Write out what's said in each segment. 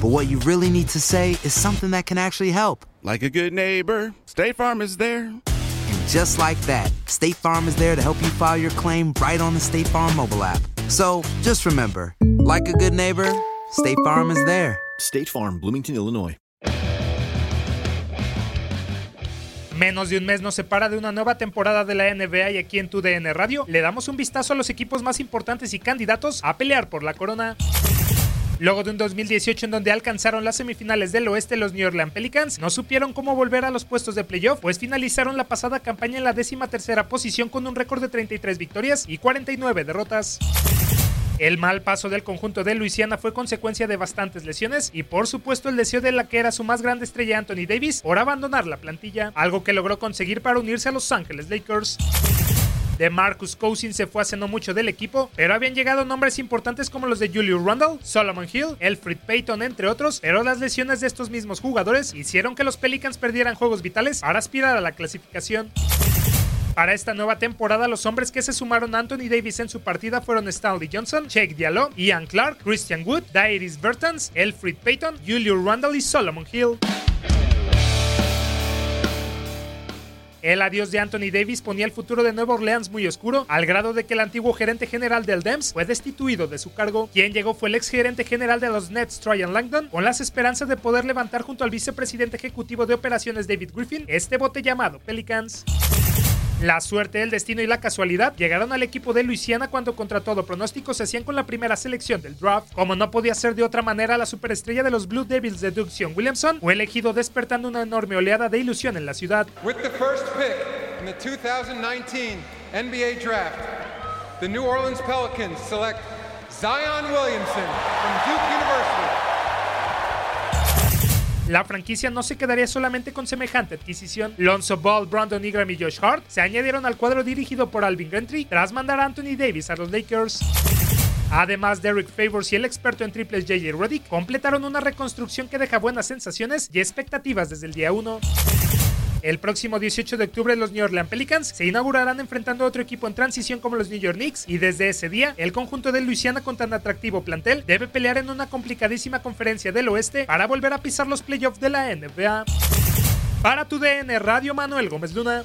but what you really need to say is something that can actually help. Like a good neighbor, State Farm is there. And just like that, State Farm is there to help you file your claim right on the State Farm mobile app. So just remember, like a good neighbor, State Farm is there. State Farm, Bloomington, Illinois. Menos de un mes nos separa de una nueva temporada de la NBA y aquí en tu DN Radio le damos un vistazo a los equipos más importantes y candidatos a pelear por la corona. Luego de un 2018 en donde alcanzaron las semifinales del oeste, los New Orleans Pelicans no supieron cómo volver a los puestos de playoff, pues finalizaron la pasada campaña en la décima tercera posición con un récord de 33 victorias y 49 derrotas. El mal paso del conjunto de Luisiana fue consecuencia de bastantes lesiones y por supuesto el deseo de la que era su más grande estrella Anthony Davis por abandonar la plantilla, algo que logró conseguir para unirse a Los Ángeles Lakers. De Marcus Cousins se fue hace no mucho del equipo, pero habían llegado nombres importantes como los de Julius Randle, Solomon Hill, Elfrid Payton, entre otros, pero las lesiones de estos mismos jugadores hicieron que los Pelicans perdieran juegos vitales para aspirar a la clasificación. Para esta nueva temporada, los hombres que se sumaron a Anthony Davis en su partida fueron Stanley Johnson, Jake Diallo, Ian Clark, Christian Wood, Dairis Bertans, Elfrid Payton, Julius Randle y Solomon Hill. El adiós de Anthony Davis ponía el futuro de Nueva Orleans muy oscuro, al grado de que el antiguo gerente general del DEMS fue destituido de su cargo. Quien llegó fue el ex gerente general de los Nets, Tryon Langdon, con las esperanzas de poder levantar junto al vicepresidente ejecutivo de operaciones David Griffin este bote llamado Pelicans. La suerte, el destino y la casualidad llegaron al equipo de Luisiana cuando contra todo pronóstico se hacían con la primera selección del draft. Como no podía ser de otra manera, la superestrella de los Blue Devils de Duxion Williamson fue elegido despertando una enorme oleada de ilusión en la ciudad. With the first pick in the 2019 NBA Draft, the New Orleans Pelicans select Zion Williamson from Duke University. La franquicia no se quedaría solamente con semejante adquisición. Lonzo Ball, Brandon Ingram y Josh Hart se añadieron al cuadro dirigido por Alvin Gentry tras mandar a Anthony Davis a los Lakers. Además, Derek Favors y el experto en triples J.J. Redick completaron una reconstrucción que deja buenas sensaciones y expectativas desde el día 1. El próximo 18 de octubre los New Orleans Pelicans se inaugurarán enfrentando a otro equipo en transición como los New York Knicks y desde ese día el conjunto de Luisiana con tan atractivo plantel debe pelear en una complicadísima conferencia del oeste para volver a pisar los playoffs de la NBA. Para tu DN Radio Manuel Gómez Luna.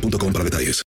boostmobile.com para detalles.